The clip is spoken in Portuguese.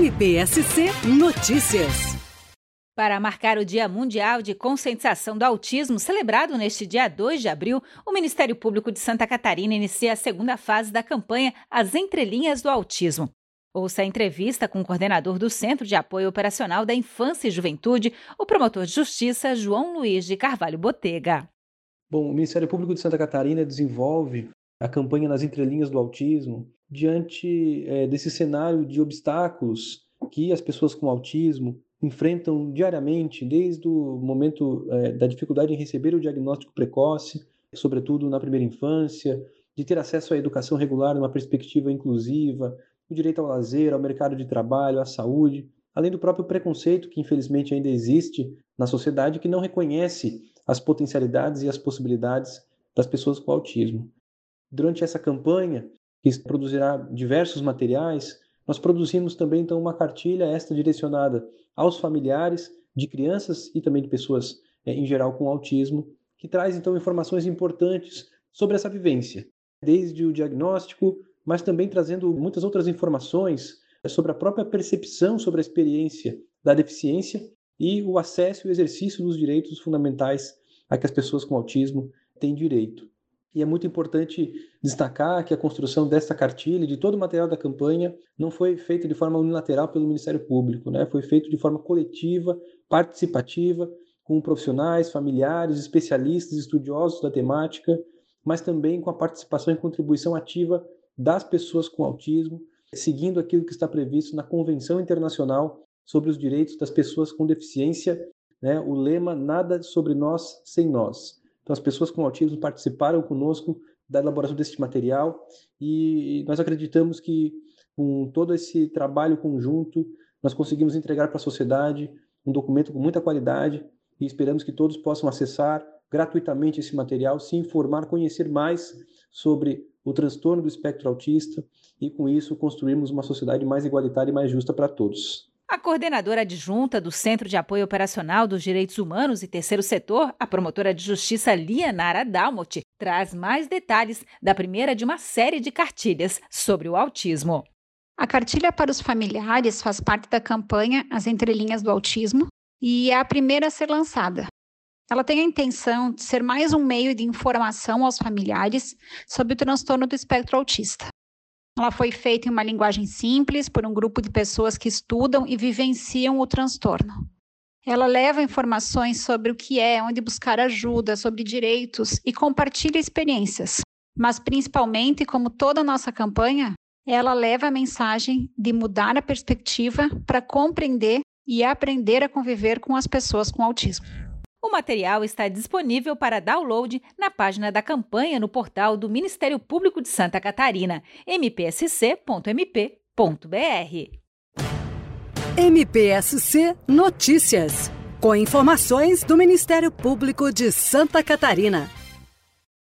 MPSC Notícias. Para marcar o Dia Mundial de Conscientização do Autismo, celebrado neste dia 2 de abril, o Ministério Público de Santa Catarina inicia a segunda fase da campanha As Entrelinhas do Autismo. Ouça a entrevista com o coordenador do Centro de Apoio Operacional da Infância e Juventude, o promotor de justiça João Luiz de Carvalho Botega. Bom, o Ministério Público de Santa Catarina desenvolve a campanha nas entrelinhas do autismo diante é, desse cenário de obstáculos que as pessoas com autismo enfrentam diariamente, desde o momento é, da dificuldade em receber o diagnóstico precoce, sobretudo na primeira infância, de ter acesso à educação regular numa perspectiva inclusiva, o direito ao lazer, ao mercado de trabalho, à saúde, além do próprio preconceito que infelizmente ainda existe na sociedade que não reconhece as potencialidades e as possibilidades das pessoas com autismo. Durante essa campanha, que produzirá diversos materiais, nós produzimos também então uma cartilha esta direcionada aos familiares de crianças e também de pessoas é, em geral com autismo, que traz então informações importantes sobre essa vivência, desde o diagnóstico, mas também trazendo muitas outras informações eh, sobre a própria percepção sobre a experiência da deficiência e o acesso e o exercício dos direitos fundamentais a que as pessoas com autismo têm direito. E é muito importante destacar que a construção dessa cartilha, de todo o material da campanha, não foi feita de forma unilateral pelo Ministério Público, né? foi feito de forma coletiva, participativa, com profissionais, familiares, especialistas, estudiosos da temática, mas também com a participação e contribuição ativa das pessoas com autismo, seguindo aquilo que está previsto na Convenção Internacional sobre os Direitos das Pessoas com Deficiência, né? o lema Nada sobre nós sem nós. Então, as pessoas com autismo participaram conosco da elaboração desse material e nós acreditamos que com todo esse trabalho conjunto, nós conseguimos entregar para a sociedade um documento com muita qualidade e esperamos que todos possam acessar gratuitamente esse material, se informar, conhecer mais sobre o transtorno do espectro autista e, com isso, construirmos uma sociedade mais igualitária e mais justa para todos. A coordenadora adjunta do Centro de Apoio Operacional dos Direitos Humanos e Terceiro Setor, a promotora de justiça Lianara Dalmot, traz mais detalhes da primeira de uma série de cartilhas sobre o autismo. A cartilha para os familiares faz parte da campanha As Entrelinhas do Autismo e é a primeira a ser lançada. Ela tem a intenção de ser mais um meio de informação aos familiares sobre o transtorno do espectro autista. Ela foi feita em uma linguagem simples por um grupo de pessoas que estudam e vivenciam o transtorno. Ela leva informações sobre o que é, onde buscar ajuda, sobre direitos e compartilha experiências. Mas, principalmente, como toda nossa campanha, ela leva a mensagem de mudar a perspectiva para compreender e aprender a conviver com as pessoas com autismo. O material está disponível para download na página da campanha no portal do Ministério Público de Santa Catarina, mpsc.mp.br. MPSC Notícias, com informações do Ministério Público de Santa Catarina.